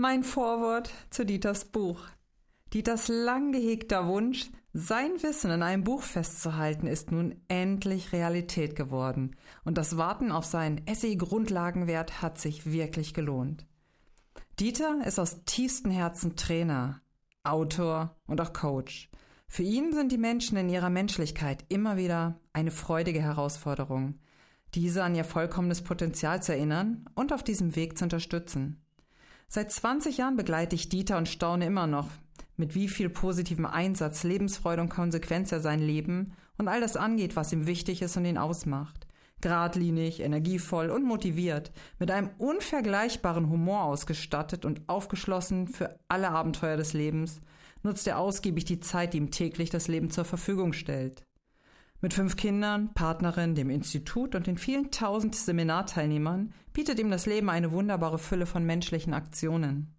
Mein Vorwort zu Dieters Buch. Dieters lang gehegter Wunsch, sein Wissen in einem Buch festzuhalten, ist nun endlich Realität geworden. Und das Warten auf seinen Essay-Grundlagenwert hat sich wirklich gelohnt. Dieter ist aus tiefstem Herzen Trainer, Autor und auch Coach. Für ihn sind die Menschen in ihrer Menschlichkeit immer wieder eine freudige Herausforderung, diese an ihr vollkommenes Potenzial zu erinnern und auf diesem Weg zu unterstützen. Seit 20 Jahren begleite ich Dieter und staune immer noch, mit wie viel positivem Einsatz, Lebensfreude und Konsequenz er sein Leben und all das angeht, was ihm wichtig ist und ihn ausmacht. Gradlinig, energievoll und motiviert, mit einem unvergleichbaren Humor ausgestattet und aufgeschlossen für alle Abenteuer des Lebens, nutzt er ausgiebig die Zeit, die ihm täglich das Leben zur Verfügung stellt. Mit fünf Kindern, Partnerin, dem Institut und den vielen tausend Seminarteilnehmern bietet ihm das Leben eine wunderbare Fülle von menschlichen Aktionen.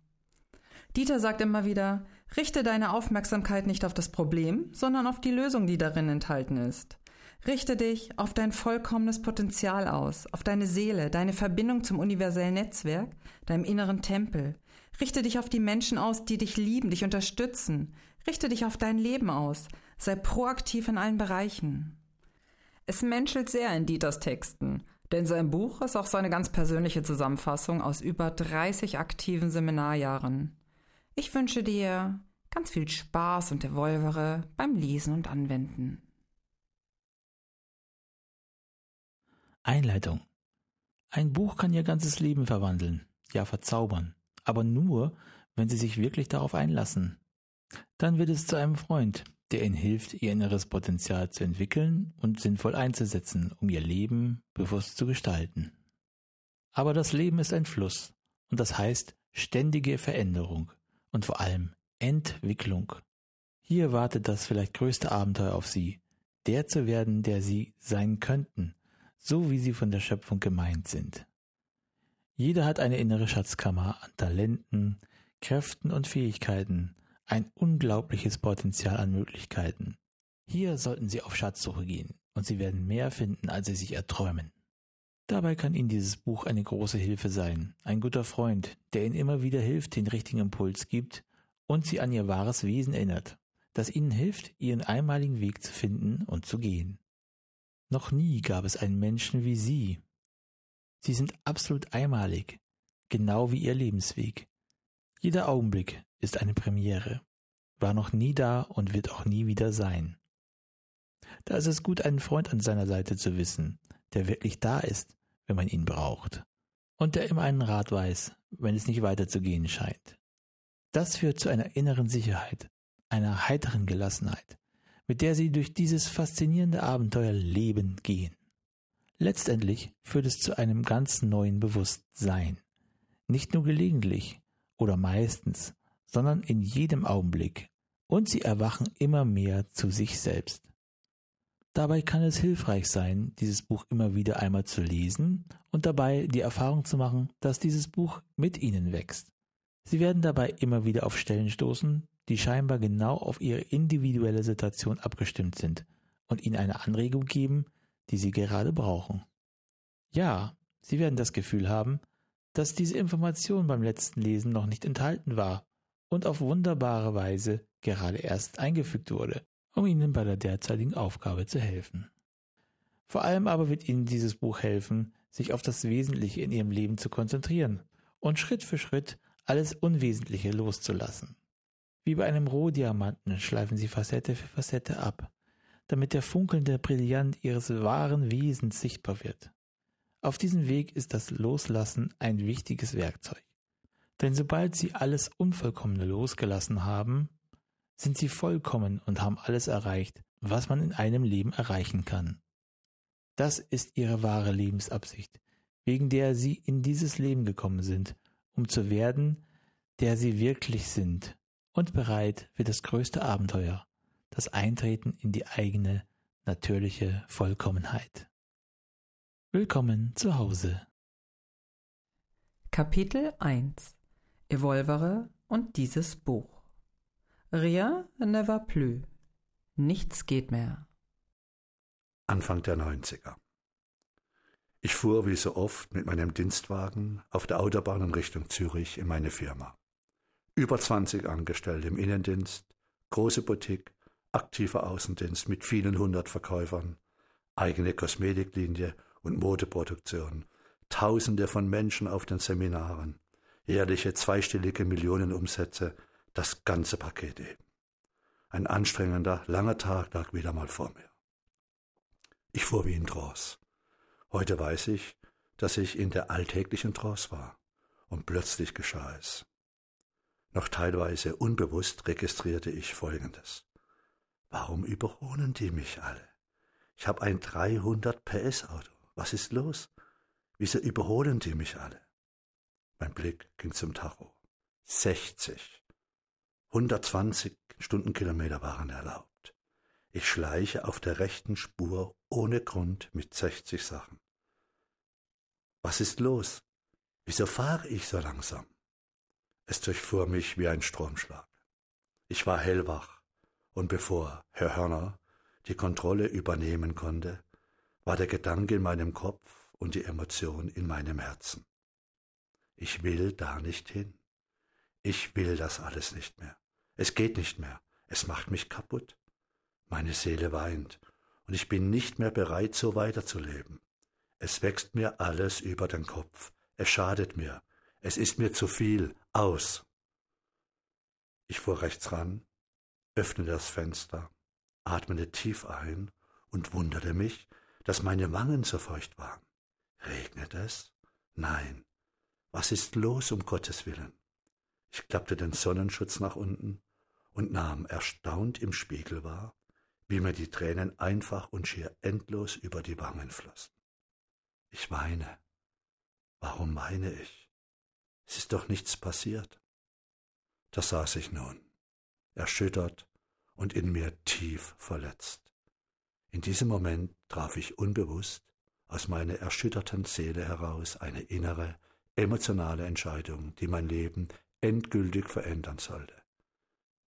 Dieter sagt immer wieder, richte deine Aufmerksamkeit nicht auf das Problem, sondern auf die Lösung, die darin enthalten ist. Richte dich auf dein vollkommenes Potenzial aus, auf deine Seele, deine Verbindung zum universellen Netzwerk, deinem inneren Tempel. Richte dich auf die Menschen aus, die dich lieben, dich unterstützen. Richte dich auf dein Leben aus. Sei proaktiv in allen Bereichen. Es menschelt sehr in Dieters Texten, denn sein Buch ist auch seine ganz persönliche Zusammenfassung aus über 30 aktiven Seminarjahren. Ich wünsche dir ganz viel Spaß und Evolvere beim Lesen und Anwenden. Einleitung. Ein Buch kann ihr ganzes Leben verwandeln, ja verzaubern, aber nur, wenn Sie sich wirklich darauf einlassen. Dann wird es zu einem Freund, der Ihnen hilft, Ihr inneres Potenzial zu entwickeln und sinnvoll einzusetzen, um Ihr Leben bewusst zu gestalten. Aber das Leben ist ein Fluss, und das heißt ständige Veränderung und vor allem Entwicklung. Hier wartet das vielleicht größte Abenteuer auf Sie, der zu werden, der Sie sein könnten, so wie Sie von der Schöpfung gemeint sind. Jeder hat eine innere Schatzkammer an Talenten, Kräften und Fähigkeiten, ein unglaubliches Potenzial an Möglichkeiten. Hier sollten Sie auf Schatzsuche gehen und Sie werden mehr finden, als Sie sich erträumen. Dabei kann Ihnen dieses Buch eine große Hilfe sein, ein guter Freund, der Ihnen immer wieder hilft, den richtigen Impuls gibt und Sie an Ihr wahres Wesen erinnert, das Ihnen hilft, Ihren einmaligen Weg zu finden und zu gehen. Noch nie gab es einen Menschen wie Sie. Sie sind absolut einmalig, genau wie Ihr Lebensweg. Jeder Augenblick ist eine Premiere, war noch nie da und wird auch nie wieder sein. Da ist es gut, einen Freund an seiner Seite zu wissen, der wirklich da ist wenn man ihn braucht. Und der immer einen Rat weiß, wenn es nicht weiterzugehen scheint. Das führt zu einer inneren Sicherheit, einer heiteren Gelassenheit, mit der sie durch dieses faszinierende Abenteuer Leben gehen. Letztendlich führt es zu einem ganz neuen Bewusstsein. Nicht nur gelegentlich oder meistens, sondern in jedem Augenblick. Und sie erwachen immer mehr zu sich selbst. Dabei kann es hilfreich sein, dieses Buch immer wieder einmal zu lesen und dabei die Erfahrung zu machen, dass dieses Buch mit Ihnen wächst. Sie werden dabei immer wieder auf Stellen stoßen, die scheinbar genau auf Ihre individuelle Situation abgestimmt sind und Ihnen eine Anregung geben, die Sie gerade brauchen. Ja, Sie werden das Gefühl haben, dass diese Information beim letzten Lesen noch nicht enthalten war und auf wunderbare Weise gerade erst eingefügt wurde um Ihnen bei der derzeitigen Aufgabe zu helfen. Vor allem aber wird Ihnen dieses Buch helfen, sich auf das Wesentliche in Ihrem Leben zu konzentrieren und Schritt für Schritt alles Unwesentliche loszulassen. Wie bei einem Rohdiamanten schleifen Sie Facette für Facette ab, damit der funkelnde Brillant Ihres wahren Wesens sichtbar wird. Auf diesem Weg ist das Loslassen ein wichtiges Werkzeug. Denn sobald Sie alles Unvollkommene losgelassen haben, sind sie vollkommen und haben alles erreicht, was man in einem Leben erreichen kann. Das ist ihre wahre Lebensabsicht, wegen der sie in dieses Leben gekommen sind, um zu werden, der sie wirklich sind und bereit für das größte Abenteuer, das Eintreten in die eigene natürliche Vollkommenheit. Willkommen zu Hause. Kapitel 1 Evolvere und dieses Buch Rien ne va plus. Nichts geht mehr. Anfang der 90er. Ich fuhr wie so oft mit meinem Dienstwagen auf der Autobahn in Richtung Zürich in meine Firma. über 20 Angestellte im Innendienst, große Boutique, aktiver Außendienst mit vielen hundert Verkäufern, eigene Kosmetiklinie und Modeproduktion, Tausende von Menschen auf den Seminaren, jährliche zweistellige Millionenumsätze, das ganze Paket eben. Ein anstrengender, langer Tag lag wieder mal vor mir. Ich fuhr wie in Trance. Heute weiß ich, dass ich in der alltäglichen Trance war, und plötzlich geschah es. Noch teilweise unbewusst registrierte ich Folgendes. Warum überholen die mich alle? Ich habe ein 300 PS Auto. Was ist los? Wieso überholen die mich alle? Mein Blick ging zum Tacho. 60. 120 Stundenkilometer waren erlaubt. Ich schleiche auf der rechten Spur ohne Grund mit 60 Sachen. Was ist los? Wieso fahre ich so langsam? Es durchfuhr mich wie ein Stromschlag. Ich war hellwach, und bevor Herr Hörner die Kontrolle übernehmen konnte, war der Gedanke in meinem Kopf und die Emotion in meinem Herzen. Ich will da nicht hin. Ich will das alles nicht mehr. Es geht nicht mehr. Es macht mich kaputt. Meine Seele weint, und ich bin nicht mehr bereit, so weiterzuleben. Es wächst mir alles über den Kopf. Es schadet mir. Es ist mir zu viel. Aus. Ich fuhr rechts ran, öffnete das Fenster, atmete tief ein und wunderte mich, dass meine Wangen so feucht waren. Regnet es? Nein. Was ist los, um Gottes willen? Ich klappte den Sonnenschutz nach unten und nahm erstaunt im Spiegel wahr, wie mir die Tränen einfach und schier endlos über die Wangen flossen. Ich weine. Warum weine ich? Es ist doch nichts passiert. Da saß ich nun, erschüttert und in mir tief verletzt. In diesem Moment traf ich unbewusst aus meiner erschütterten Seele heraus eine innere, emotionale Entscheidung, die mein Leben endgültig verändern sollte.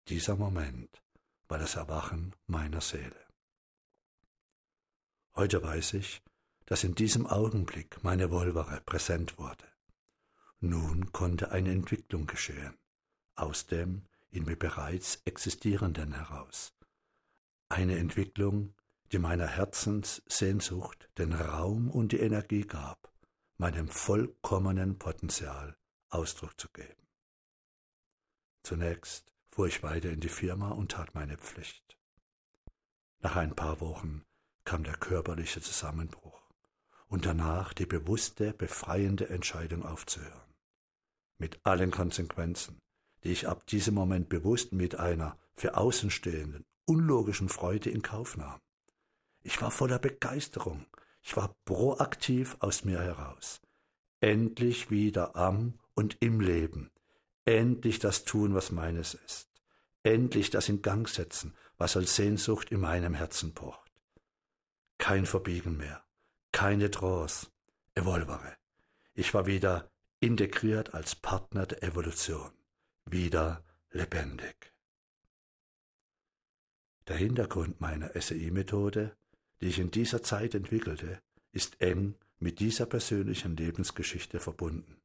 Dieser Moment war das Erwachen meiner Seele. Heute weiß ich, dass in diesem Augenblick meine Wolvere präsent wurde. Nun konnte eine Entwicklung geschehen, aus dem in mir bereits Existierenden heraus. Eine Entwicklung, die meiner Herzenssehnsucht den Raum und die Energie gab, meinem vollkommenen Potenzial Ausdruck zu geben. Zunächst fuhr ich weiter in die Firma und tat meine Pflicht. Nach ein paar Wochen kam der körperliche Zusammenbruch und danach die bewusste, befreiende Entscheidung aufzuhören mit allen Konsequenzen, die ich ab diesem Moment bewusst mit einer für Außenstehenden unlogischen Freude in Kauf nahm. Ich war voller Begeisterung, ich war proaktiv aus mir heraus. Endlich wieder am und im Leben, endlich das tun, was meines ist, endlich das in Gang setzen, was als Sehnsucht in meinem Herzen pocht. Kein Verbiegen mehr, keine Trance, Evolvere. Ich war wieder integriert als Partner der Evolution, wieder lebendig. Der Hintergrund meiner SEI-Methode, die ich in dieser Zeit entwickelte, ist eng mit dieser persönlichen Lebensgeschichte verbunden.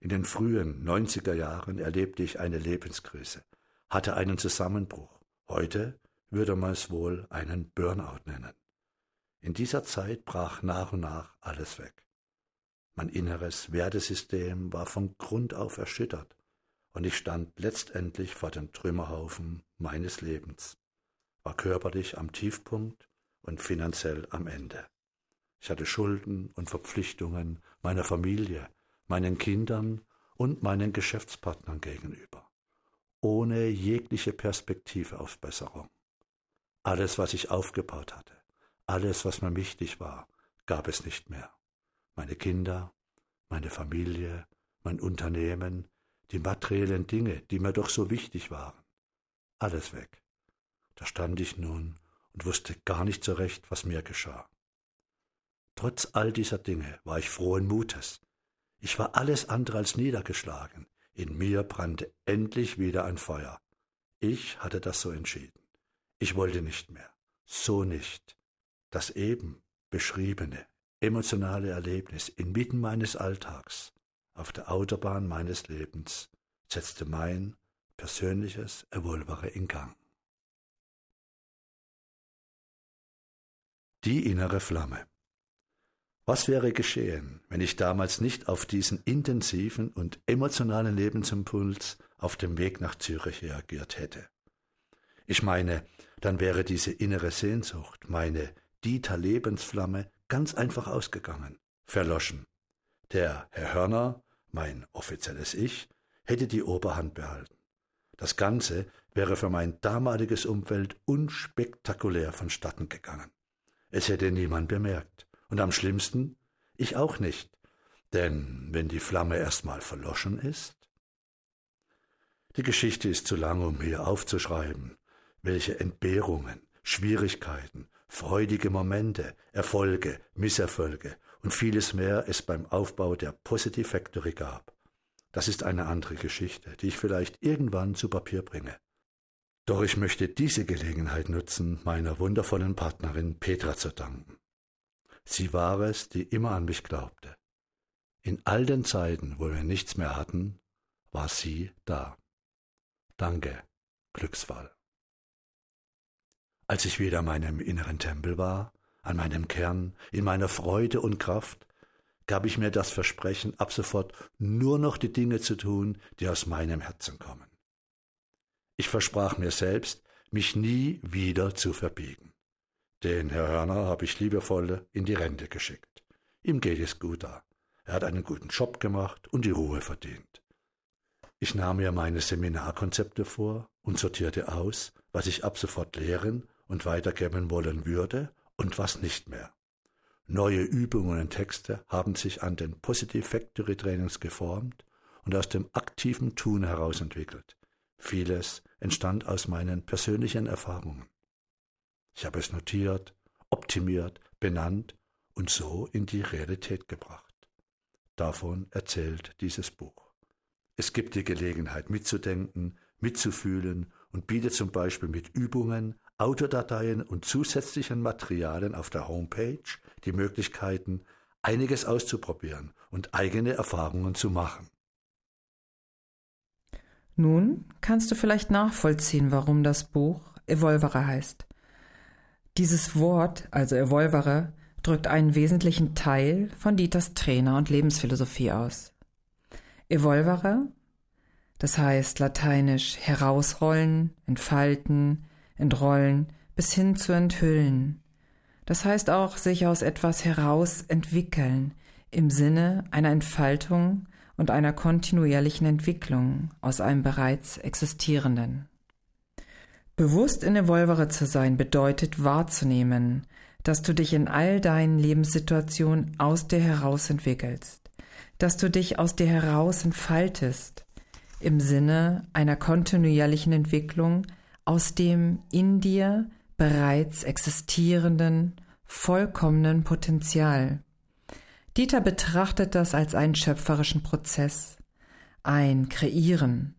In den frühen 90er Jahren erlebte ich eine Lebenskrise, hatte einen Zusammenbruch. Heute würde man es wohl einen Burnout nennen. In dieser Zeit brach nach und nach alles weg. Mein inneres Wertesystem war von Grund auf erschüttert, und ich stand letztendlich vor dem Trümmerhaufen meines Lebens, war körperlich am Tiefpunkt und finanziell am Ende. Ich hatte Schulden und Verpflichtungen meiner Familie, meinen Kindern und meinen Geschäftspartnern gegenüber, ohne jegliche Perspektive auf Besserung. Alles, was ich aufgebaut hatte, alles, was mir wichtig war, gab es nicht mehr meine Kinder, meine Familie, mein Unternehmen, die materiellen Dinge, die mir doch so wichtig waren. Alles weg. Da stand ich nun und wusste gar nicht so recht, was mir geschah. Trotz all dieser Dinge war ich frohen Mutes. Ich war alles andere als niedergeschlagen. In mir brannte endlich wieder ein Feuer. Ich hatte das so entschieden. Ich wollte nicht mehr. So nicht. Das eben beschriebene emotionale Erlebnis inmitten meines Alltags auf der Autobahn meines Lebens setzte mein persönliches Evolvere in Gang. Die innere Flamme. Was wäre geschehen, wenn ich damals nicht auf diesen intensiven und emotionalen Lebensimpuls auf dem Weg nach Zürich reagiert hätte? Ich meine, dann wäre diese innere Sehnsucht, meine Dieter Lebensflamme, ganz einfach ausgegangen, verloschen. Der Herr Hörner, mein offizielles Ich, hätte die Oberhand behalten. Das Ganze wäre für mein damaliges Umfeld unspektakulär vonstatten gegangen. Es hätte niemand bemerkt. Und am schlimmsten, ich auch nicht. Denn wenn die Flamme erstmal verloschen ist. Die Geschichte ist zu lang, um hier aufzuschreiben, welche Entbehrungen, Schwierigkeiten, freudige Momente, Erfolge, Misserfolge und vieles mehr es beim Aufbau der Positive Factory gab. Das ist eine andere Geschichte, die ich vielleicht irgendwann zu Papier bringe. Doch ich möchte diese Gelegenheit nutzen, meiner wundervollen Partnerin Petra zu danken. Sie war es, die immer an mich glaubte. In all den Zeiten, wo wir nichts mehr hatten, war sie da. Danke, Glücksfall. Als ich wieder meinem inneren Tempel war, an meinem Kern, in meiner Freude und Kraft, gab ich mir das Versprechen, ab sofort nur noch die Dinge zu tun, die aus meinem Herzen kommen. Ich versprach mir selbst, mich nie wieder zu verbiegen. Den Herr Hörner habe ich liebevoll in die Rente geschickt. Ihm geht es gut da. Er hat einen guten Job gemacht und die Ruhe verdient. Ich nahm mir meine Seminarkonzepte vor und sortierte aus, was ich ab sofort lehren und weitergeben wollen würde und was nicht mehr. Neue Übungen und Texte haben sich an den Positive Factory Trainings geformt und aus dem aktiven Tun heraus entwickelt. Vieles entstand aus meinen persönlichen Erfahrungen. Ich habe es notiert, optimiert, benannt und so in die Realität gebracht. Davon erzählt dieses Buch. Es gibt die Gelegenheit mitzudenken, mitzufühlen und bietet zum Beispiel mit Übungen, Autodateien und zusätzlichen Materialien auf der Homepage die Möglichkeiten, einiges auszuprobieren und eigene Erfahrungen zu machen. Nun kannst du vielleicht nachvollziehen, warum das Buch Evolvere heißt. Dieses Wort, also Evolvere, drückt einen wesentlichen Teil von Dieters Trainer und Lebensphilosophie aus. Evolvere, das heißt lateinisch herausrollen, entfalten, entrollen, bis hin zu enthüllen. Das heißt auch sich aus etwas heraus entwickeln, im Sinne einer Entfaltung und einer kontinuierlichen Entwicklung aus einem bereits existierenden. Bewusst in Evolvere zu sein bedeutet wahrzunehmen, dass du dich in all deinen Lebenssituationen aus dir heraus entwickelst, dass du dich aus dir heraus entfaltest, im Sinne einer kontinuierlichen Entwicklung aus dem in dir bereits existierenden, vollkommenen Potenzial. Dieter betrachtet das als einen schöpferischen Prozess, ein Kreieren,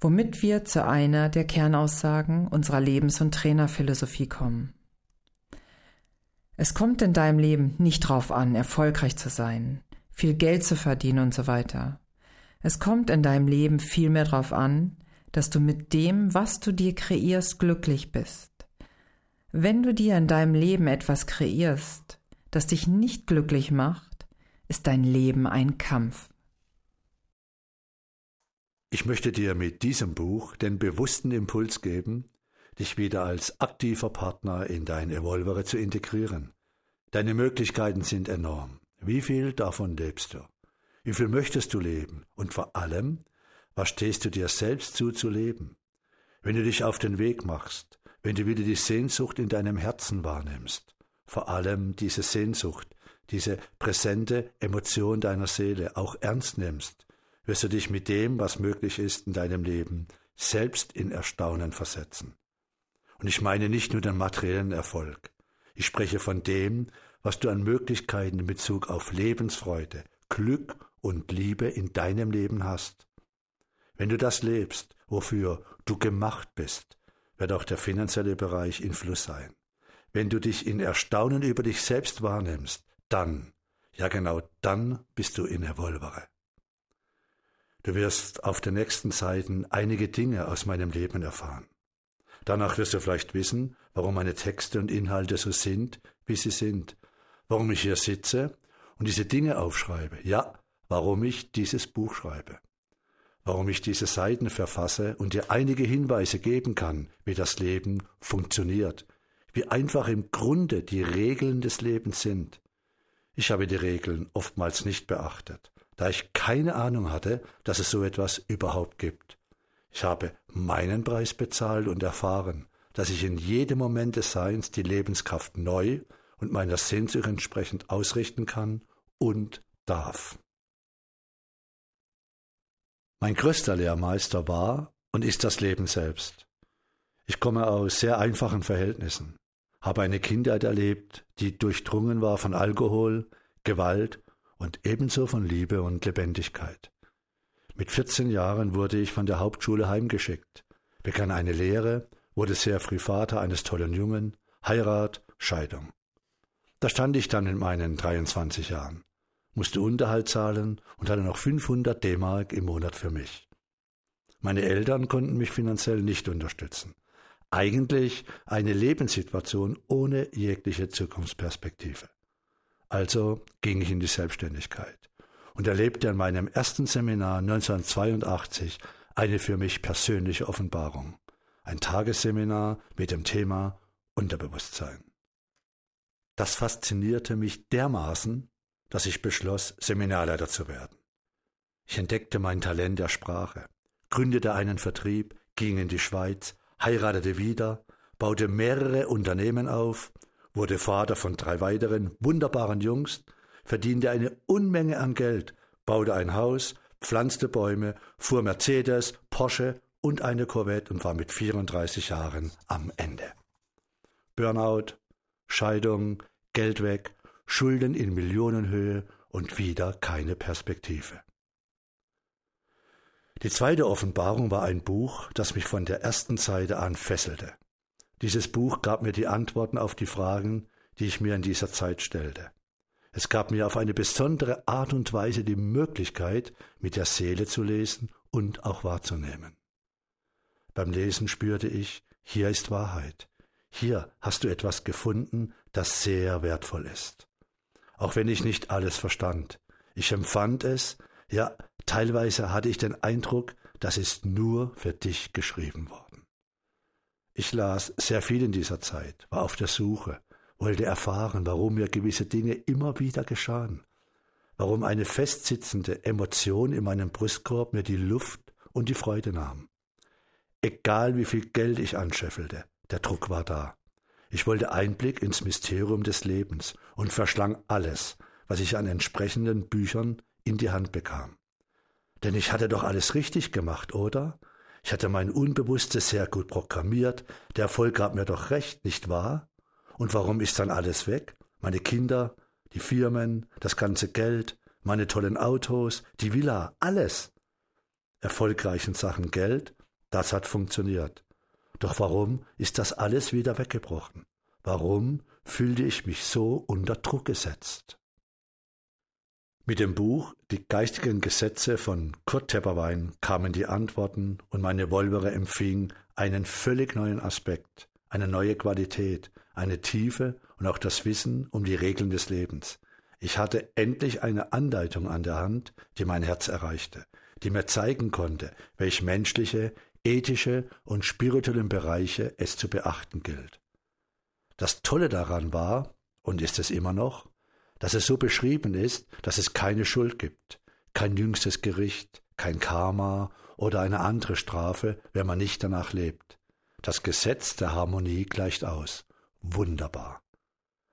womit wir zu einer der Kernaussagen unserer Lebens- und Trainerphilosophie kommen. Es kommt in deinem Leben nicht drauf an, erfolgreich zu sein, viel Geld zu verdienen und so weiter. Es kommt in deinem Leben vielmehr darauf an, dass du mit dem, was du dir kreierst, glücklich bist. Wenn du dir in deinem Leben etwas kreierst, das dich nicht glücklich macht, ist dein Leben ein Kampf. Ich möchte dir mit diesem Buch den bewussten Impuls geben, dich wieder als aktiver Partner in dein Evolvere zu integrieren. Deine Möglichkeiten sind enorm. Wie viel davon lebst du? Wie viel möchtest du leben? Und vor allem, was stehst du dir selbst zu zu leben? Wenn du dich auf den Weg machst, wenn du wieder die Sehnsucht in deinem Herzen wahrnimmst, vor allem diese Sehnsucht, diese präsente Emotion deiner Seele auch ernst nimmst, wirst du dich mit dem, was möglich ist in deinem Leben, selbst in Erstaunen versetzen. Und ich meine nicht nur den materiellen Erfolg. Ich spreche von dem, was du an Möglichkeiten in Bezug auf Lebensfreude, Glück und Liebe in deinem Leben hast. Wenn du das lebst, wofür du gemacht bist, wird auch der finanzielle Bereich in Fluss sein. Wenn du dich in Erstaunen über dich selbst wahrnimmst, dann, ja genau dann bist du in Evolvere. Du wirst auf den nächsten Seiten einige Dinge aus meinem Leben erfahren. Danach wirst du vielleicht wissen, warum meine Texte und Inhalte so sind, wie sie sind, warum ich hier sitze und diese Dinge aufschreibe, ja, warum ich dieses Buch schreibe, warum ich diese Seiten verfasse und dir einige Hinweise geben kann, wie das Leben funktioniert, wie einfach im Grunde die Regeln des Lebens sind. Ich habe die Regeln oftmals nicht beachtet, da ich keine Ahnung hatte, dass es so etwas überhaupt gibt. Ich habe meinen Preis bezahlt und erfahren, dass ich in jedem Moment des Seins die Lebenskraft neu und meiner Sehnsucht entsprechend ausrichten kann und darf. Mein größter Lehrmeister war und ist das Leben selbst. Ich komme aus sehr einfachen Verhältnissen, habe eine Kindheit erlebt, die durchdrungen war von Alkohol, Gewalt und ebenso von Liebe und Lebendigkeit. Mit 14 Jahren wurde ich von der Hauptschule heimgeschickt, begann eine Lehre, wurde sehr früh Vater eines tollen Jungen, Heirat, Scheidung. Da stand ich dann in meinen 23 Jahren, musste Unterhalt zahlen und hatte noch 500 D-Mark im Monat für mich. Meine Eltern konnten mich finanziell nicht unterstützen. Eigentlich eine Lebenssituation ohne jegliche Zukunftsperspektive. Also ging ich in die Selbstständigkeit und erlebte an meinem ersten Seminar 1982 eine für mich persönliche Offenbarung. Ein Tagesseminar mit dem Thema Unterbewusstsein. Das faszinierte mich dermaßen, dass ich beschloss, Seminarleiter zu werden. Ich entdeckte mein Talent der Sprache, gründete einen Vertrieb, ging in die Schweiz, heiratete wieder, baute mehrere Unternehmen auf wurde Vater von drei weiteren wunderbaren Jungs, verdiente eine Unmenge an Geld, baute ein Haus, pflanzte Bäume, fuhr Mercedes, Porsche und eine Corvette und war mit 34 Jahren am Ende. Burnout, Scheidung, Geld weg, Schulden in Millionenhöhe und wieder keine Perspektive. Die zweite Offenbarung war ein Buch, das mich von der ersten Seite an fesselte. Dieses Buch gab mir die Antworten auf die Fragen, die ich mir in dieser Zeit stellte. Es gab mir auf eine besondere Art und Weise die Möglichkeit, mit der Seele zu lesen und auch wahrzunehmen. Beim Lesen spürte ich, hier ist Wahrheit. Hier hast du etwas gefunden, das sehr wertvoll ist. Auch wenn ich nicht alles verstand. Ich empfand es, ja, teilweise hatte ich den Eindruck, das ist nur für dich geschrieben worden. Ich las sehr viel in dieser Zeit, war auf der Suche, wollte erfahren, warum mir gewisse Dinge immer wieder geschahen, warum eine festsitzende Emotion in meinem Brustkorb mir die Luft und die Freude nahm. Egal wie viel Geld ich anscheffelte, der Druck war da. Ich wollte Einblick ins Mysterium des Lebens und verschlang alles, was ich an entsprechenden Büchern in die Hand bekam. Denn ich hatte doch alles richtig gemacht, oder? Ich hatte mein Unbewusstes sehr gut programmiert. Der Erfolg gab mir doch recht, nicht wahr? Und warum ist dann alles weg? Meine Kinder, die Firmen, das ganze Geld, meine tollen Autos, die Villa, alles. Erfolgreich in Sachen Geld, das hat funktioniert. Doch warum ist das alles wieder weggebrochen? Warum fühlte ich mich so unter Druck gesetzt? Mit dem Buch Die geistigen Gesetze von Kurt Tepperwein kamen die Antworten und meine Wolvere empfing einen völlig neuen Aspekt, eine neue Qualität, eine Tiefe und auch das Wissen um die Regeln des Lebens. Ich hatte endlich eine Anleitung an der Hand, die mein Herz erreichte, die mir zeigen konnte, welch menschliche, ethische und spirituellen Bereiche es zu beachten gilt. Das Tolle daran war, und ist es immer noch, dass es so beschrieben ist, dass es keine Schuld gibt, kein jüngstes Gericht, kein Karma oder eine andere Strafe, wenn man nicht danach lebt. Das Gesetz der Harmonie gleicht aus. Wunderbar.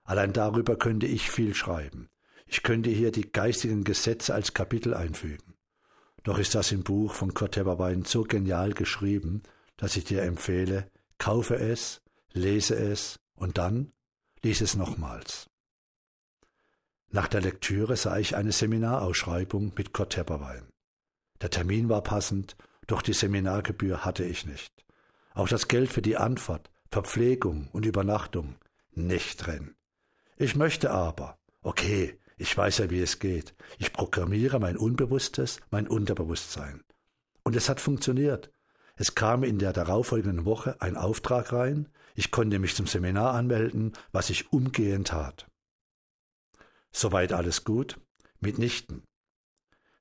Allein darüber könnte ich viel schreiben. Ich könnte hier die geistigen Gesetze als Kapitel einfügen. Doch ist das im Buch von Kurt Tepperwein so genial geschrieben, dass ich dir empfehle, kaufe es, lese es und dann lies es nochmals. Nach der Lektüre sah ich eine Seminarausschreibung mit Kurt Tepperwein. Der Termin war passend, doch die Seminargebühr hatte ich nicht. Auch das Geld für die Anfahrt, Verpflegung und Übernachtung nicht drin. Ich möchte aber, okay, Ich weiß ja, wie es geht. Ich programmiere mein Unbewusstes, mein Unterbewusstsein. Und es hat funktioniert. Es kam in der darauffolgenden Woche ein Auftrag rein, ich konnte mich zum Seminar anmelden, was ich umgehend tat. Soweit alles gut? Mitnichten.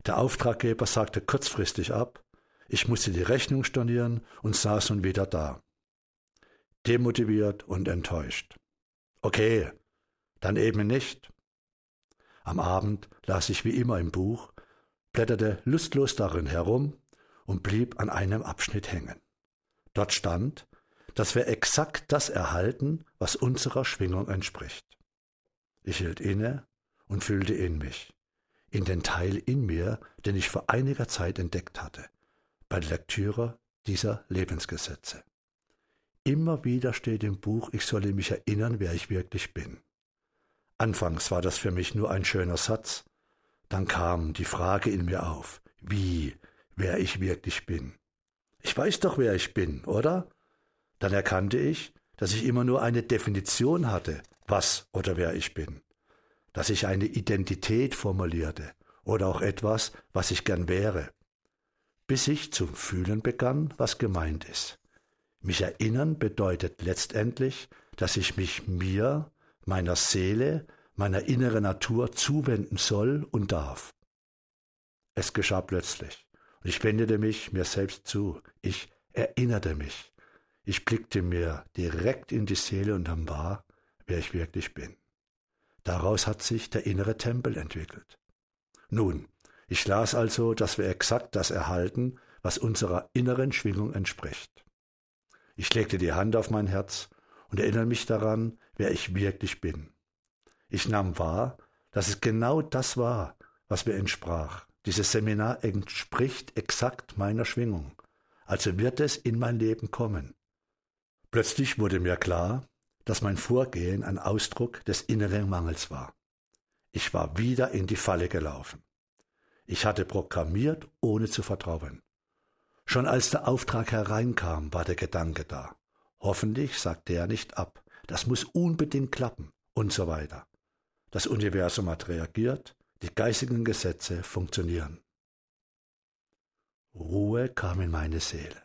Der Auftraggeber sagte kurzfristig ab, ich musste die Rechnung stornieren und saß nun wieder da. Demotiviert und enttäuscht. Okay, dann eben nicht. Am Abend las ich wie immer im Buch, blätterte lustlos darin herum und blieb an einem Abschnitt hängen. Dort stand, dass wir exakt das erhalten, was unserer Schwingung entspricht. Ich hielt inne und fühlte in mich, in den Teil in mir, den ich vor einiger Zeit entdeckt hatte, bei der Lektüre dieser Lebensgesetze. Immer wieder steht im Buch, ich solle mich erinnern, wer ich wirklich bin. Anfangs war das für mich nur ein schöner Satz, dann kam die Frage in mir auf, wie, wer ich wirklich bin. Ich weiß doch, wer ich bin, oder? Dann erkannte ich, dass ich immer nur eine Definition hatte, was oder wer ich bin, dass ich eine Identität formulierte oder auch etwas, was ich gern wäre, bis ich zum Fühlen begann, was gemeint ist. Mich erinnern bedeutet letztendlich, dass ich mich mir, meiner Seele, meiner inneren Natur zuwenden soll und darf. Es geschah plötzlich. Und ich wendete mich mir selbst zu. Ich erinnerte mich. Ich blickte mir direkt in die Seele und dann war, wer ich wirklich bin. Daraus hat sich der innere Tempel entwickelt. Nun, ich las also, dass wir exakt das erhalten, was unserer inneren Schwingung entspricht. Ich legte die Hand auf mein Herz und erinnere mich daran, wer ich wirklich bin. Ich nahm wahr, dass es genau das war, was mir entsprach. Dieses Seminar entspricht exakt meiner Schwingung. Also wird es in mein Leben kommen. Plötzlich wurde mir klar, dass mein Vorgehen ein Ausdruck des inneren Mangels war. Ich war wieder in die Falle gelaufen. Ich hatte programmiert, ohne zu vertrauen. Schon als der Auftrag hereinkam, war der Gedanke da. Hoffentlich sagt der nicht ab. Das muss unbedingt klappen und so weiter. Das Universum hat reagiert, die geistigen Gesetze funktionieren. Ruhe kam in meine Seele.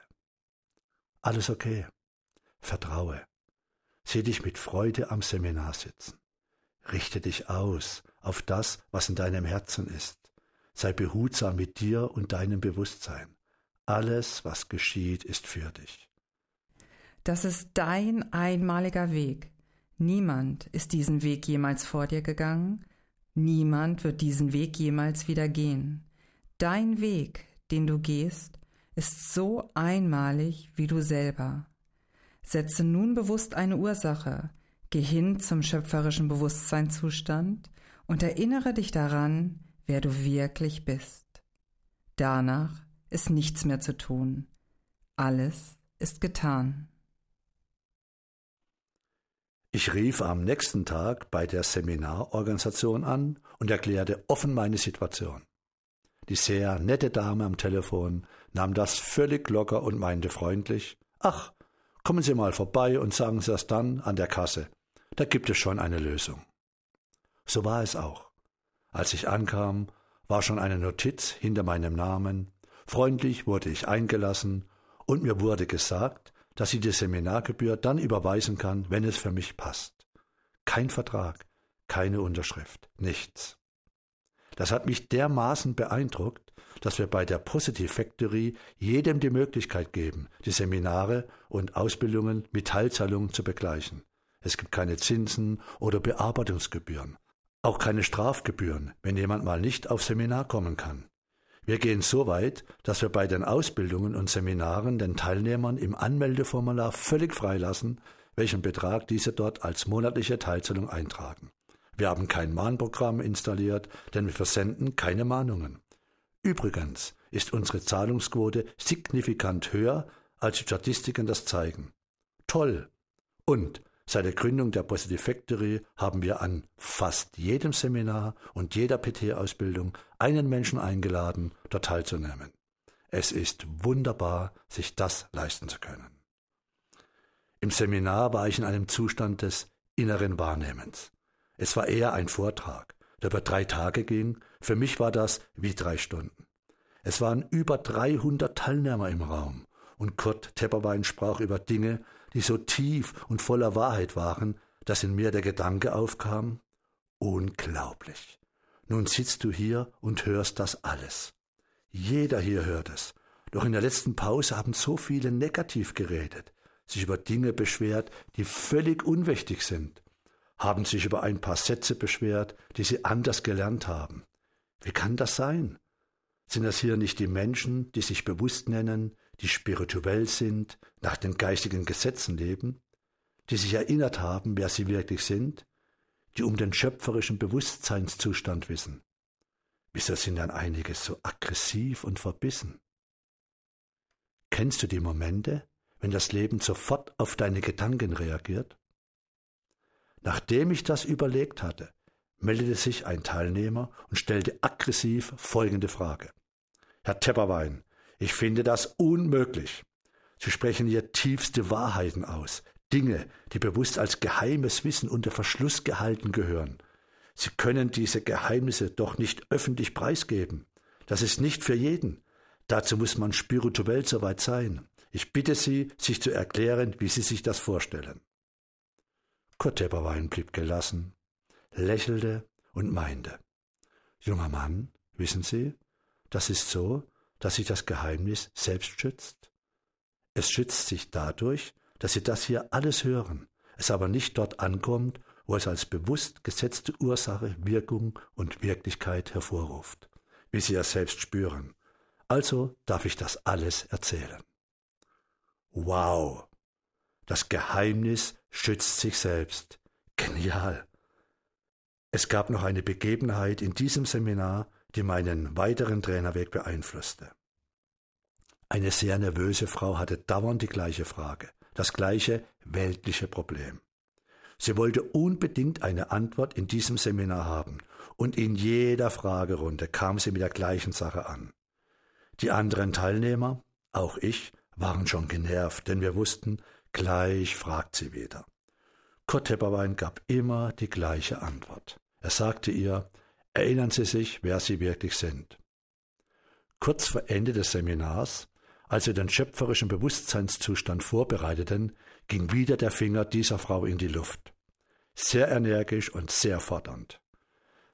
Alles okay. Vertraue. Seh dich mit Freude am Seminar sitzen. Richte dich aus auf das, was in deinem Herzen ist. Sei behutsam mit dir und deinem Bewusstsein. Alles, was geschieht, ist für dich. Das ist dein einmaliger Weg. Niemand ist diesen Weg jemals vor dir gegangen, niemand wird diesen Weg jemals wieder gehen. Dein Weg, den du gehst, ist so einmalig wie du selber. Setze nun bewusst eine Ursache, geh hin zum schöpferischen Bewusstseinszustand und erinnere dich daran, wer du wirklich bist. Danach ist nichts mehr zu tun. Alles ist getan. Ich rief am nächsten Tag bei der Seminarorganisation an und erklärte offen meine Situation. Die sehr nette Dame am Telefon nahm das völlig locker und meinte freundlich Ach, kommen Sie mal vorbei und sagen Sie das dann an der Kasse. Da gibt es schon eine Lösung. So war es auch. Als ich ankam, war schon eine Notiz hinter meinem Namen, freundlich wurde ich eingelassen und mir wurde gesagt, dass sie die Seminargebühr dann überweisen kann, wenn es für mich passt. Kein Vertrag, keine Unterschrift, nichts. Das hat mich dermaßen beeindruckt, dass wir bei der Positive Factory jedem die Möglichkeit geben, die Seminare und Ausbildungen mit Teilzahlungen zu begleichen. Es gibt keine Zinsen oder Bearbeitungsgebühren, auch keine Strafgebühren, wenn jemand mal nicht auf Seminar kommen kann. Wir gehen so weit, dass wir bei den Ausbildungen und Seminaren den Teilnehmern im Anmeldeformular völlig freilassen, welchen Betrag diese dort als monatliche Teilzahlung eintragen. Wir haben kein Mahnprogramm installiert, denn wir versenden keine Mahnungen. Übrigens ist unsere Zahlungsquote signifikant höher, als die Statistiken das zeigen. Toll! Und Seit der Gründung der Positive Factory haben wir an fast jedem Seminar und jeder PT-Ausbildung einen Menschen eingeladen, dort teilzunehmen. Es ist wunderbar, sich das leisten zu können. Im Seminar war ich in einem Zustand des inneren Wahrnehmens. Es war eher ein Vortrag. der über drei Tage ging, für mich war das wie drei Stunden. Es waren über 300 Teilnehmer im Raum und Kurt Tepperwein sprach über Dinge, die so tief und voller Wahrheit waren, dass in mir der Gedanke aufkam, unglaublich. Nun sitzt du hier und hörst das alles. Jeder hier hört es. Doch in der letzten Pause haben so viele negativ geredet, sich über Dinge beschwert, die völlig unwichtig sind, haben sich über ein paar Sätze beschwert, die sie anders gelernt haben. Wie kann das sein? Sind das hier nicht die Menschen, die sich bewusst nennen, die spirituell sind, nach den geistigen Gesetzen leben, die sich erinnert haben, wer sie wirklich sind, die um den schöpferischen Bewusstseinszustand wissen? Wieso sind dann einige so aggressiv und verbissen? Kennst du die Momente, wenn das Leben sofort auf deine Gedanken reagiert? Nachdem ich das überlegt hatte, meldete sich ein Teilnehmer und stellte aggressiv folgende Frage. Herr Tepperwein, ich finde das unmöglich. Sie sprechen hier tiefste Wahrheiten aus, Dinge, die bewusst als geheimes Wissen unter Verschluss gehalten gehören. Sie können diese Geheimnisse doch nicht öffentlich preisgeben. Das ist nicht für jeden. Dazu muss man spirituell soweit sein. Ich bitte Sie, sich zu erklären, wie Sie sich das vorstellen. Kurt Tepperwein blieb gelassen, lächelte und meinte, Junger Mann, wissen Sie, das ist so, dass sich das Geheimnis selbst schützt. Es schützt sich dadurch, dass Sie das hier alles hören, es aber nicht dort ankommt, wo es als bewusst gesetzte Ursache, Wirkung und Wirklichkeit hervorruft, wie Sie es selbst spüren. Also darf ich das alles erzählen. Wow! Das Geheimnis schützt sich selbst. Genial! Es gab noch eine Begebenheit in diesem Seminar, die meinen weiteren Trainerweg beeinflusste. Eine sehr nervöse Frau hatte dauernd die gleiche Frage, das gleiche weltliche Problem. Sie wollte unbedingt eine Antwort in diesem Seminar haben, und in jeder Fragerunde kam sie mit der gleichen Sache an. Die anderen Teilnehmer, auch ich, waren schon genervt, denn wir wussten, gleich fragt sie wieder. Kurt Tepperwein gab immer die gleiche Antwort. Er sagte ihr, erinnern Sie sich, wer Sie wirklich sind. Kurz vor Ende des Seminars, als wir den schöpferischen Bewusstseinszustand vorbereiteten, ging wieder der Finger dieser Frau in die Luft. Sehr energisch und sehr fordernd.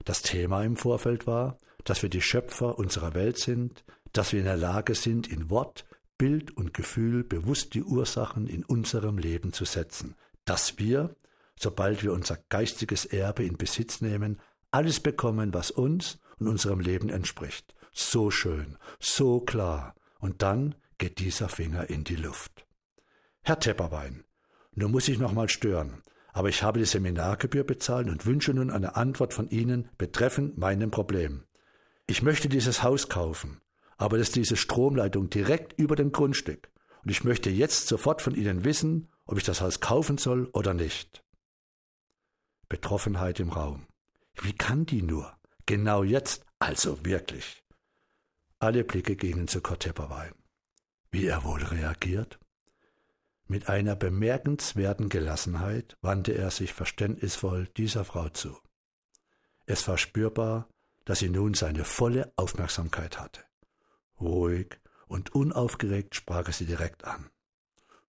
Das Thema im Vorfeld war, dass wir die Schöpfer unserer Welt sind, dass wir in der Lage sind, in Wort, Bild und Gefühl bewusst die Ursachen in unserem Leben zu setzen, dass wir, sobald wir unser geistiges Erbe in Besitz nehmen, alles bekommen, was uns und unserem Leben entspricht. So schön, so klar. Und dann geht dieser Finger in die Luft. Herr Tepperwein, nur muss ich noch mal stören, aber ich habe die Seminargebühr bezahlt und wünsche nun eine Antwort von Ihnen betreffend meinem Problem. Ich möchte dieses Haus kaufen aber das ist diese Stromleitung direkt über dem Grundstück. Und ich möchte jetzt sofort von Ihnen wissen, ob ich das Haus kaufen soll oder nicht. Betroffenheit im Raum. Wie kann die nur? Genau jetzt, also wirklich. Alle Blicke gingen zu Kurt Tepperwein. Wie er wohl reagiert? Mit einer bemerkenswerten Gelassenheit wandte er sich verständnisvoll dieser Frau zu. Es war spürbar, dass sie nun seine volle Aufmerksamkeit hatte. Ruhig und unaufgeregt sprach er sie direkt an.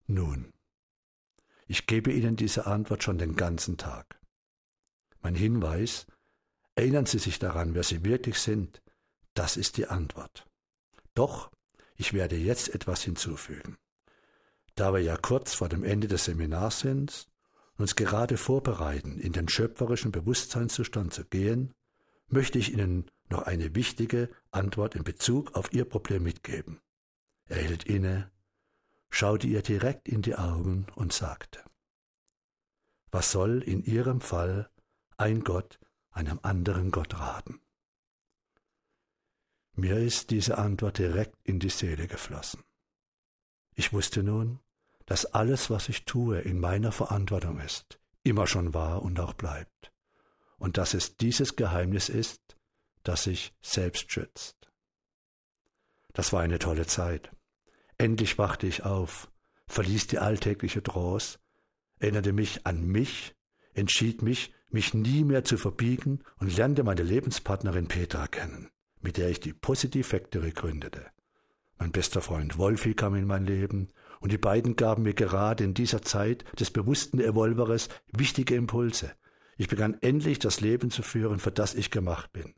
Nun, ich gebe Ihnen diese Antwort schon den ganzen Tag. Mein Hinweis, erinnern Sie sich daran, wer Sie wirklich sind, das ist die Antwort. Doch, ich werde jetzt etwas hinzufügen. Da wir ja kurz vor dem Ende des Seminars sind und uns gerade vorbereiten, in den schöpferischen Bewusstseinszustand zu gehen, möchte ich Ihnen noch eine wichtige Antwort in Bezug auf Ihr Problem mitgeben. Er hielt inne, schaute ihr direkt in die Augen und sagte, was soll in Ihrem Fall ein Gott einem anderen Gott raten? Mir ist diese Antwort direkt in die Seele geflossen. Ich wusste nun, dass alles, was ich tue, in meiner Verantwortung ist, immer schon war und auch bleibt, und dass es dieses Geheimnis ist, das sich selbst schützt. Das war eine tolle Zeit. Endlich wachte ich auf, verließ die alltägliche Trance, erinnerte mich an mich, entschied mich, mich nie mehr zu verbiegen und lernte meine Lebenspartnerin Petra kennen, mit der ich die Positive Factory gründete. Mein bester Freund Wolfi kam in mein Leben und die beiden gaben mir gerade in dieser Zeit des bewussten Evolveres wichtige Impulse. Ich begann endlich das Leben zu führen, für das ich gemacht bin.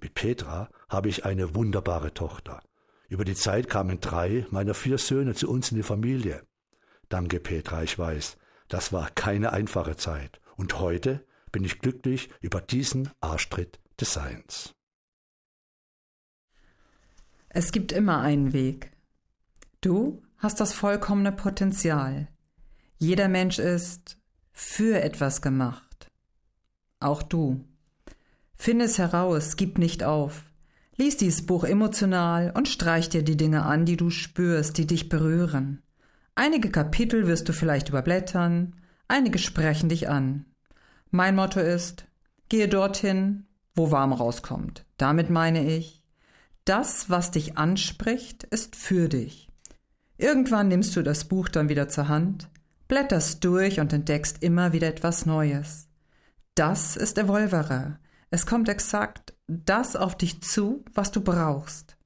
Mit Petra habe ich eine wunderbare Tochter. Über die Zeit kamen drei meiner vier Söhne zu uns in die Familie. Danke, Petra, ich weiß, das war keine einfache Zeit. Und heute bin ich glücklich über diesen Arschtritt des Seins. Es gibt immer einen Weg. Du hast das vollkommene Potenzial. Jeder Mensch ist für etwas gemacht. Auch du. Finde es heraus, gib nicht auf. Lies dieses Buch emotional und streich dir die Dinge an, die du spürst, die dich berühren. Einige Kapitel wirst du vielleicht überblättern, einige sprechen dich an. Mein Motto ist, gehe dorthin, wo warm rauskommt. Damit meine ich, das, was dich anspricht, ist für dich. Irgendwann nimmst du das Buch dann wieder zur Hand, blätterst durch und entdeckst immer wieder etwas Neues. Das ist Evolvere. Es kommt exakt das auf dich zu, was du brauchst.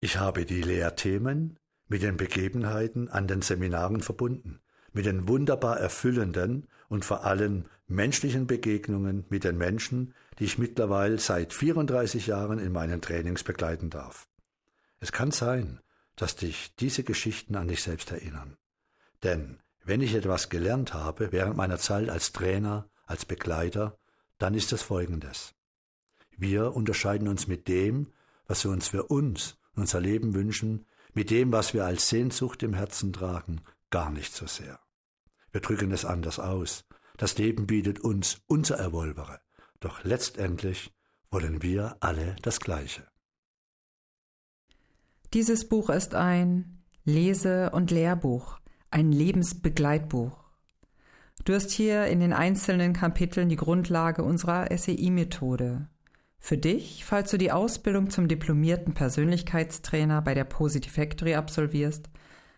Ich habe die Lehrthemen mit den Begebenheiten an den Seminaren verbunden mit den wunderbar erfüllenden und vor allem menschlichen Begegnungen mit den Menschen, die ich mittlerweile seit 34 Jahren in meinen Trainings begleiten darf. Es kann sein, dass dich diese Geschichten an dich selbst erinnern. Denn wenn ich etwas gelernt habe während meiner Zeit als Trainer, als Begleiter, dann ist es folgendes. Wir unterscheiden uns mit dem, was wir uns für uns unser Leben wünschen, mit dem, was wir als Sehnsucht im Herzen tragen, gar nicht so sehr. Wir drücken es anders aus. Das Leben bietet uns unser Erwolvere. Doch letztendlich wollen wir alle das Gleiche. Dieses Buch ist ein Lese- und Lehrbuch, ein Lebensbegleitbuch. Du hast hier in den einzelnen Kapiteln die Grundlage unserer SEI-Methode. Für dich, falls du die Ausbildung zum diplomierten Persönlichkeitstrainer bei der Positive Factory absolvierst,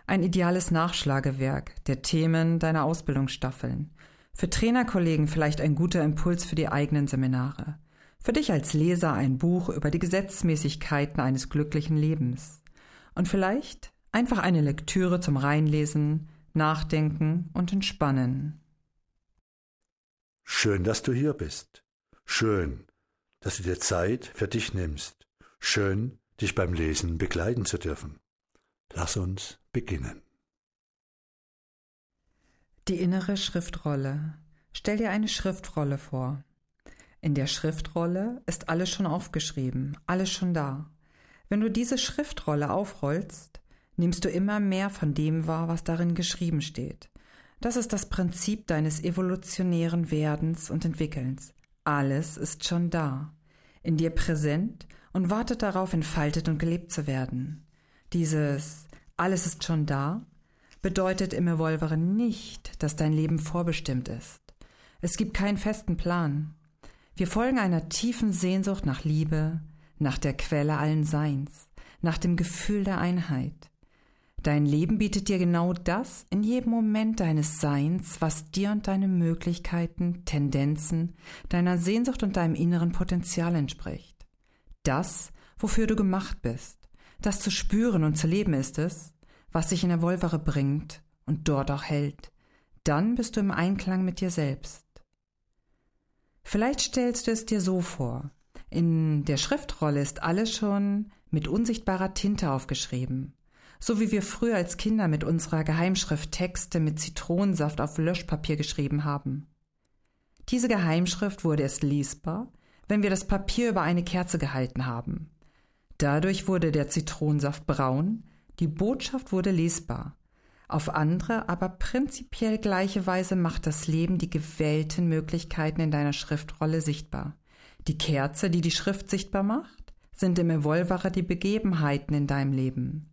ein ideales Nachschlagewerk der Themen deiner Ausbildungsstaffeln. Für Trainerkollegen vielleicht ein guter Impuls für die eigenen Seminare. Für dich als Leser ein Buch über die Gesetzmäßigkeiten eines glücklichen Lebens. Und vielleicht einfach eine Lektüre zum Reinlesen, Nachdenken und Entspannen. Schön, dass du hier bist. Schön, dass du dir Zeit für dich nimmst. Schön, dich beim Lesen begleiten zu dürfen. Lass uns beginnen. Die innere Schriftrolle. Stell dir eine Schriftrolle vor. In der Schriftrolle ist alles schon aufgeschrieben, alles schon da. Wenn du diese Schriftrolle aufrollst, nimmst du immer mehr von dem wahr, was darin geschrieben steht. Das ist das Prinzip deines evolutionären Werdens und Entwickelns. Alles ist schon da, in dir präsent und wartet darauf, entfaltet und gelebt zu werden. Dieses alles ist schon da bedeutet im Evolvere nicht, dass dein Leben vorbestimmt ist. Es gibt keinen festen Plan. Wir folgen einer tiefen Sehnsucht nach Liebe, nach der Quelle allen Seins, nach dem Gefühl der Einheit. Dein Leben bietet dir genau das in jedem Moment deines Seins, was dir und deinen Möglichkeiten, Tendenzen, deiner Sehnsucht und deinem inneren Potenzial entspricht. Das, wofür du gemacht bist. Das zu spüren und zu leben ist es, was dich in der Wolvere bringt und dort auch hält. Dann bist du im Einklang mit dir selbst. Vielleicht stellst du es dir so vor. In der Schriftrolle ist alles schon mit unsichtbarer Tinte aufgeschrieben. So wie wir früher als Kinder mit unserer Geheimschrift Texte mit Zitronensaft auf Löschpapier geschrieben haben. Diese Geheimschrift wurde erst lesbar, wenn wir das Papier über eine Kerze gehalten haben. Dadurch wurde der Zitronensaft braun, die Botschaft wurde lesbar. Auf andere, aber prinzipiell gleiche Weise macht das Leben die gewählten Möglichkeiten in deiner Schriftrolle sichtbar. Die Kerze, die die Schrift sichtbar macht, sind im Evolvere die Begebenheiten in deinem Leben,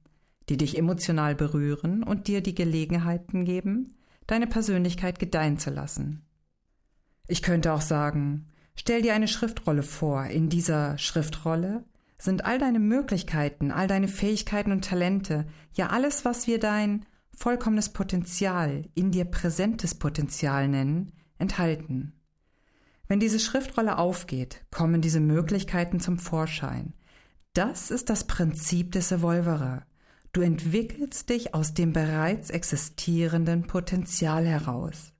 die dich emotional berühren und dir die Gelegenheiten geben, deine Persönlichkeit gedeihen zu lassen. Ich könnte auch sagen, stell dir eine Schriftrolle vor. In dieser Schriftrolle sind all deine Möglichkeiten, all deine Fähigkeiten und Talente, ja alles, was wir dein vollkommenes Potenzial, in dir präsentes Potenzial nennen, enthalten. Wenn diese Schriftrolle aufgeht, kommen diese Möglichkeiten zum Vorschein. Das ist das Prinzip des Evolverer. Du entwickelst dich aus dem bereits existierenden Potenzial heraus.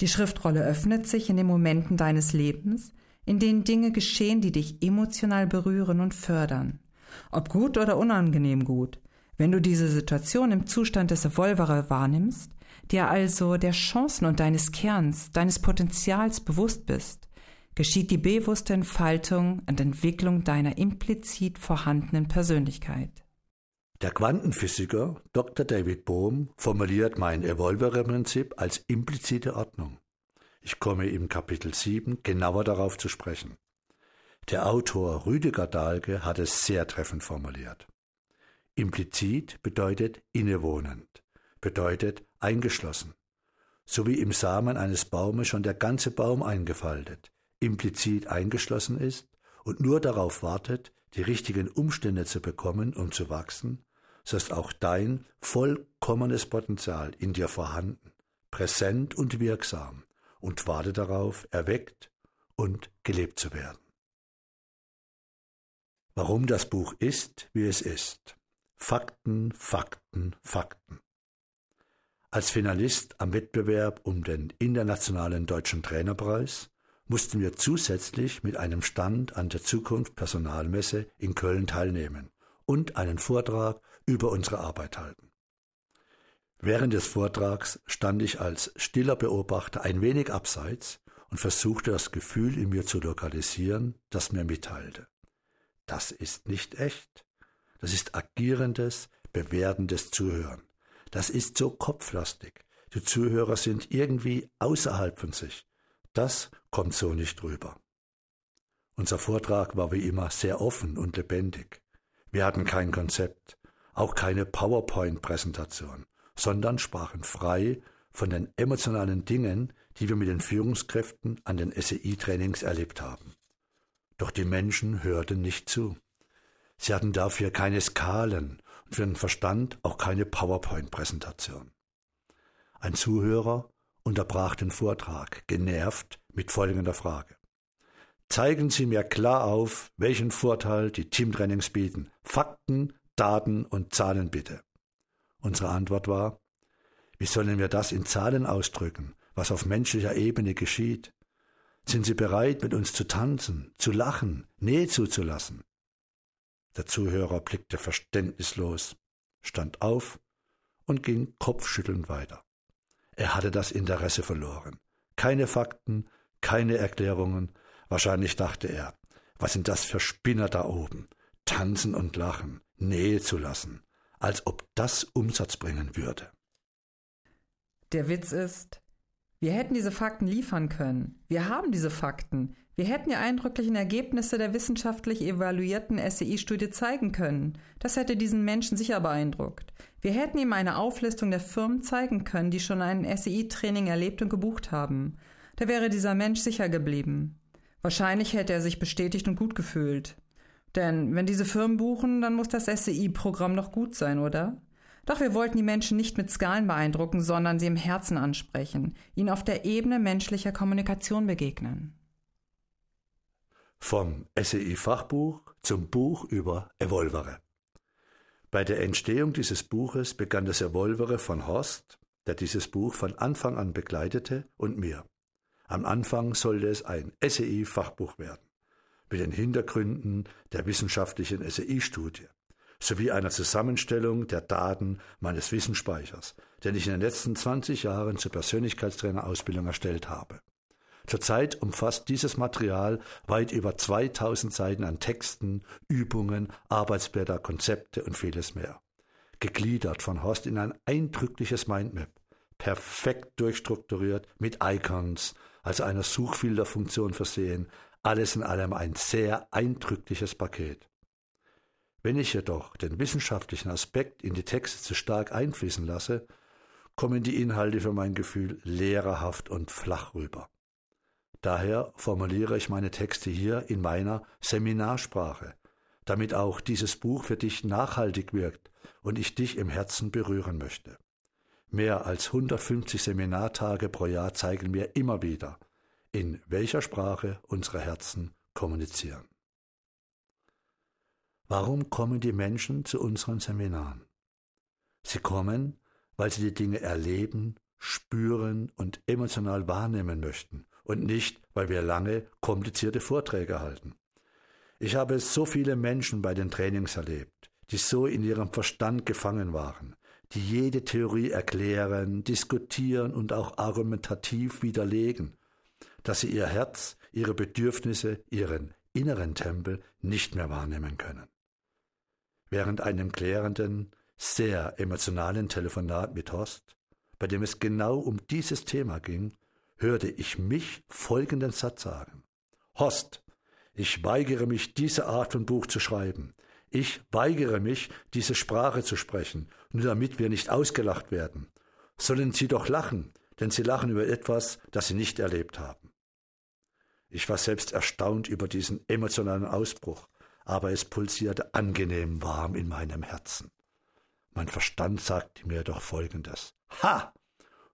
Die Schriftrolle öffnet sich in den Momenten deines Lebens, in denen Dinge geschehen, die dich emotional berühren und fördern. Ob gut oder unangenehm gut. Wenn du diese Situation im Zustand des Evolverer wahrnimmst, dir also der Chancen und deines Kerns, deines Potenzials bewusst bist, geschieht die bewusste Entfaltung und Entwicklung deiner implizit vorhandenen Persönlichkeit. Der Quantenphysiker Dr. David Bohm formuliert mein Evolvere-Prinzip als implizite Ordnung. Ich komme im Kapitel 7 genauer darauf zu sprechen. Der Autor Rüdiger Dahlke hat es sehr treffend formuliert. Implizit bedeutet innewohnend, bedeutet eingeschlossen. So wie im Samen eines Baumes schon der ganze Baum eingefaltet, implizit eingeschlossen ist und nur darauf wartet, die richtigen Umstände zu bekommen, um zu wachsen, so ist auch dein vollkommenes Potenzial in dir vorhanden, präsent und wirksam und warte darauf, erweckt und gelebt zu werden. Warum das Buch ist, wie es ist. Fakten, Fakten, Fakten. Als Finalist am Wettbewerb um den internationalen deutschen Trainerpreis mussten wir zusätzlich mit einem Stand an der Zukunft Personalmesse in Köln teilnehmen und einen Vortrag über unsere Arbeit halten. Während des Vortrags stand ich als stiller Beobachter ein wenig abseits und versuchte das Gefühl in mir zu lokalisieren, das mir mitteilte. Das ist nicht echt. Das ist agierendes, bewertendes Zuhören. Das ist so kopflastig. Die Zuhörer sind irgendwie außerhalb von sich. Das kommt so nicht rüber. Unser Vortrag war wie immer sehr offen und lebendig. Wir hatten kein Konzept auch keine PowerPoint-Präsentation, sondern sprachen frei von den emotionalen Dingen, die wir mit den Führungskräften an den SEI-Trainings erlebt haben. Doch die Menschen hörten nicht zu. Sie hatten dafür keine Skalen und für den Verstand auch keine PowerPoint-Präsentation. Ein Zuhörer unterbrach den Vortrag, genervt mit folgender Frage. Zeigen Sie mir klar auf, welchen Vorteil die Teamtrainings bieten. Fakten, Daten und Zahlen bitte. Unsere Antwort war, wie sollen wir das in Zahlen ausdrücken, was auf menschlicher Ebene geschieht? Sind Sie bereit, mit uns zu tanzen, zu lachen, Nähe zuzulassen? Der Zuhörer blickte verständnislos, stand auf und ging kopfschüttelnd weiter. Er hatte das Interesse verloren. Keine Fakten, keine Erklärungen. Wahrscheinlich dachte er, was sind das für Spinner da oben? Tanzen und lachen. Nähe zu lassen, als ob das Umsatz bringen würde. Der Witz ist, wir hätten diese Fakten liefern können. Wir haben diese Fakten. Wir hätten die eindrücklichen Ergebnisse der wissenschaftlich evaluierten SEI-Studie zeigen können. Das hätte diesen Menschen sicher beeindruckt. Wir hätten ihm eine Auflistung der Firmen zeigen können, die schon ein SEI-Training erlebt und gebucht haben. Da wäre dieser Mensch sicher geblieben. Wahrscheinlich hätte er sich bestätigt und gut gefühlt. Denn wenn diese Firmen buchen, dann muss das SCI-Programm noch gut sein, oder? Doch wir wollten die Menschen nicht mit Skalen beeindrucken, sondern sie im Herzen ansprechen, ihnen auf der Ebene menschlicher Kommunikation begegnen. Vom SEI-Fachbuch zum Buch über Evolvere. Bei der Entstehung dieses Buches begann das Evolvere von Horst, der dieses Buch von Anfang an begleitete, und mir. Am Anfang sollte es ein SEI-Fachbuch werden mit den Hintergründen der wissenschaftlichen SEI-Studie sowie einer Zusammenstellung der Daten meines Wissensspeichers, den ich in den letzten 20 Jahren zur Persönlichkeitstrainerausbildung erstellt habe. Zurzeit umfasst dieses Material weit über 2000 Seiten an Texten, Übungen, Arbeitsblätter, Konzepte und vieles mehr. Gegliedert von Horst in ein eindrückliches Mindmap, perfekt durchstrukturiert mit Icons, also einer Suchfilterfunktion versehen, alles in allem ein sehr eindrückliches Paket. Wenn ich jedoch den wissenschaftlichen Aspekt in die Texte zu stark einfließen lasse, kommen die Inhalte für mein Gefühl lehrerhaft und flach rüber. Daher formuliere ich meine Texte hier in meiner Seminarsprache, damit auch dieses Buch für dich nachhaltig wirkt und ich dich im Herzen berühren möchte. Mehr als 150 Seminartage pro Jahr zeigen mir immer wieder, in welcher Sprache unsere Herzen kommunizieren. Warum kommen die Menschen zu unseren Seminaren? Sie kommen, weil sie die Dinge erleben, spüren und emotional wahrnehmen möchten und nicht, weil wir lange komplizierte Vorträge halten. Ich habe so viele Menschen bei den Trainings erlebt, die so in ihrem Verstand gefangen waren, die jede Theorie erklären, diskutieren und auch argumentativ widerlegen, dass sie ihr Herz, ihre Bedürfnisse, ihren inneren Tempel nicht mehr wahrnehmen können. Während einem klärenden, sehr emotionalen Telefonat mit Horst, bei dem es genau um dieses Thema ging, hörte ich mich folgenden Satz sagen. Horst, ich weigere mich, diese Art von Buch zu schreiben. Ich weigere mich, diese Sprache zu sprechen, nur damit wir nicht ausgelacht werden. Sollen Sie doch lachen, denn Sie lachen über etwas, das Sie nicht erlebt haben. Ich war selbst erstaunt über diesen emotionalen Ausbruch, aber es pulsierte angenehm warm in meinem Herzen. Mein Verstand sagte mir doch Folgendes. Ha!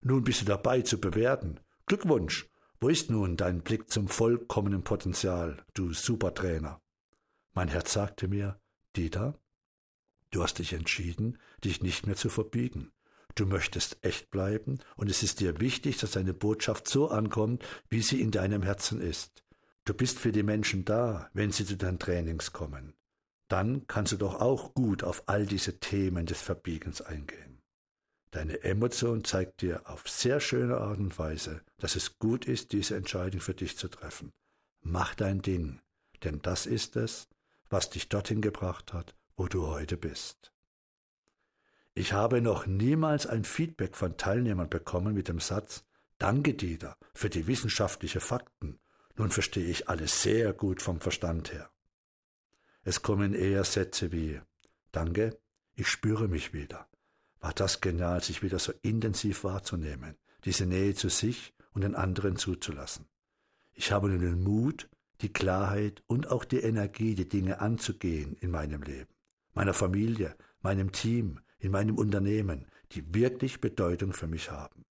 Nun bist du dabei zu bewerten. Glückwunsch! Wo ist nun dein Blick zum vollkommenen Potenzial, du Supertrainer? Mein Herz sagte mir, Dieter, du hast dich entschieden, dich nicht mehr zu verbiegen. Du möchtest echt bleiben und es ist dir wichtig, dass deine Botschaft so ankommt, wie sie in deinem Herzen ist. Du bist für die Menschen da, wenn sie zu deinen Trainings kommen. Dann kannst du doch auch gut auf all diese Themen des Verbiegens eingehen. Deine Emotion zeigt dir auf sehr schöne Art und Weise, dass es gut ist, diese Entscheidung für dich zu treffen. Mach dein Ding, denn das ist es, was dich dorthin gebracht hat, wo du heute bist. Ich habe noch niemals ein Feedback von Teilnehmern bekommen mit dem Satz Danke, Dieter, für die wissenschaftlichen Fakten. Nun verstehe ich alles sehr gut vom Verstand her. Es kommen eher Sätze wie Danke, ich spüre mich wieder. War das genial, sich wieder so intensiv wahrzunehmen, diese Nähe zu sich und den anderen zuzulassen. Ich habe nun den Mut, die Klarheit und auch die Energie, die Dinge anzugehen in meinem Leben, meiner Familie, meinem Team, in meinem Unternehmen, die wirklich Bedeutung für mich haben.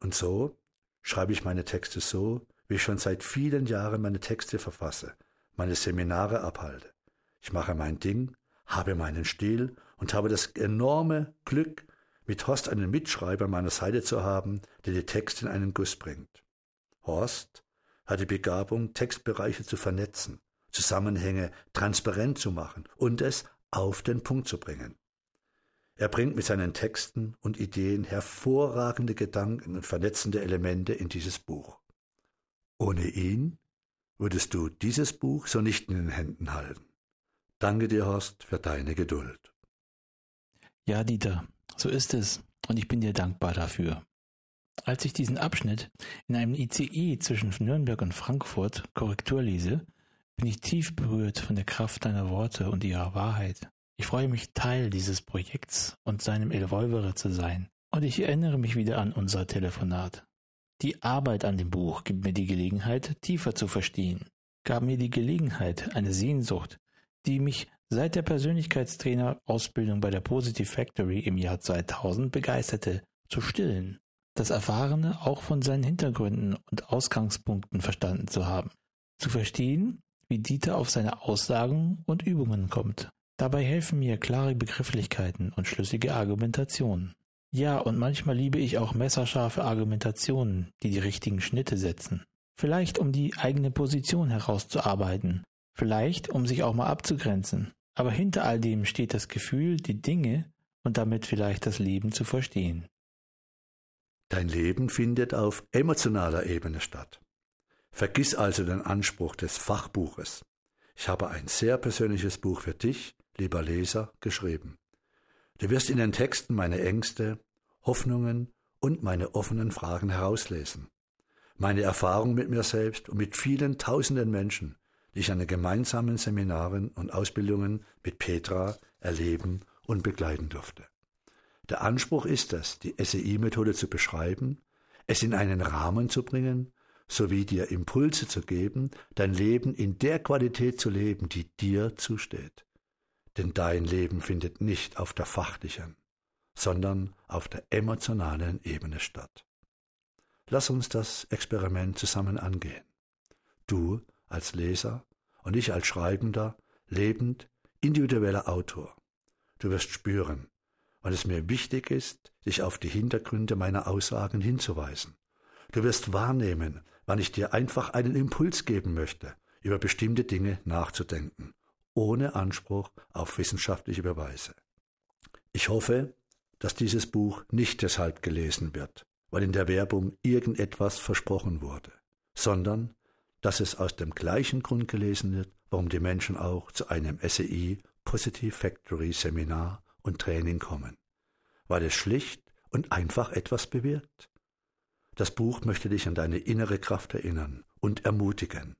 Und so schreibe ich meine Texte so, wie ich schon seit vielen Jahren meine Texte verfasse, meine Seminare abhalte. Ich mache mein Ding, habe meinen Stil und habe das enorme Glück, mit Horst einen Mitschreiber an meiner Seite zu haben, der die Texte in einen Guss bringt. Horst hat die Begabung, Textbereiche zu vernetzen, Zusammenhänge transparent zu machen und es auf den Punkt zu bringen. Er bringt mit seinen Texten und Ideen hervorragende Gedanken und vernetzende Elemente in dieses Buch. Ohne ihn würdest du dieses Buch so nicht in den Händen halten. Danke dir, Horst, für deine Geduld. Ja, Dieter, so ist es, und ich bin dir dankbar dafür. Als ich diesen Abschnitt in einem ICE zwischen Nürnberg und Frankfurt Korrektur lese, bin ich tief berührt von der Kraft deiner Worte und ihrer Wahrheit. Ich freue mich, Teil dieses Projekts und seinem Evolvere zu sein. Und ich erinnere mich wieder an unser Telefonat. Die Arbeit an dem Buch gibt mir die Gelegenheit, tiefer zu verstehen, gab mir die Gelegenheit, eine Sehnsucht, die mich seit der Persönlichkeitstrainer-Ausbildung bei der Positive Factory im Jahr 2000 begeisterte, zu stillen. Das Erfahrene auch von seinen Hintergründen und Ausgangspunkten verstanden zu haben. Zu verstehen, wie Dieter auf seine Aussagen und Übungen kommt. Dabei helfen mir klare Begrifflichkeiten und schlüssige Argumentationen. Ja, und manchmal liebe ich auch messerscharfe Argumentationen, die die richtigen Schnitte setzen. Vielleicht um die eigene Position herauszuarbeiten. Vielleicht um sich auch mal abzugrenzen. Aber hinter all dem steht das Gefühl, die Dinge und damit vielleicht das Leben zu verstehen. Dein Leben findet auf emotionaler Ebene statt. Vergiss also den Anspruch des Fachbuches. Ich habe ein sehr persönliches Buch für dich, lieber Leser, geschrieben. Du wirst in den Texten meine Ängste, Hoffnungen und meine offenen Fragen herauslesen. Meine Erfahrung mit mir selbst und mit vielen tausenden Menschen, die ich an den gemeinsamen Seminaren und Ausbildungen mit Petra erleben und begleiten durfte. Der Anspruch ist es, die SEI-Methode zu beschreiben, es in einen Rahmen zu bringen sowie dir Impulse zu geben, dein Leben in der Qualität zu leben, die dir zusteht. Denn dein Leben findet nicht auf der fachlichen, sondern auf der emotionalen Ebene statt. Lass uns das Experiment zusammen angehen. Du als Leser und ich als Schreibender, lebend, individueller Autor. Du wirst spüren, wann es mir wichtig ist, dich auf die Hintergründe meiner Aussagen hinzuweisen. Du wirst wahrnehmen, wann ich dir einfach einen Impuls geben möchte, über bestimmte Dinge nachzudenken, ohne Anspruch auf wissenschaftliche Beweise. Ich hoffe, dass dieses Buch nicht deshalb gelesen wird, weil in der Werbung irgendetwas versprochen wurde, sondern dass es aus dem gleichen Grund gelesen wird, warum die Menschen auch zu einem SEI Positive Factory Seminar und Training kommen, weil es schlicht und einfach etwas bewirkt. Das Buch möchte dich an deine innere Kraft erinnern und ermutigen.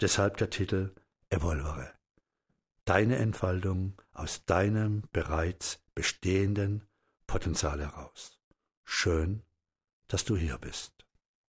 Deshalb der Titel Evolvere. Deine Entfaltung aus deinem bereits bestehenden Potenzial heraus. Schön, dass du hier bist.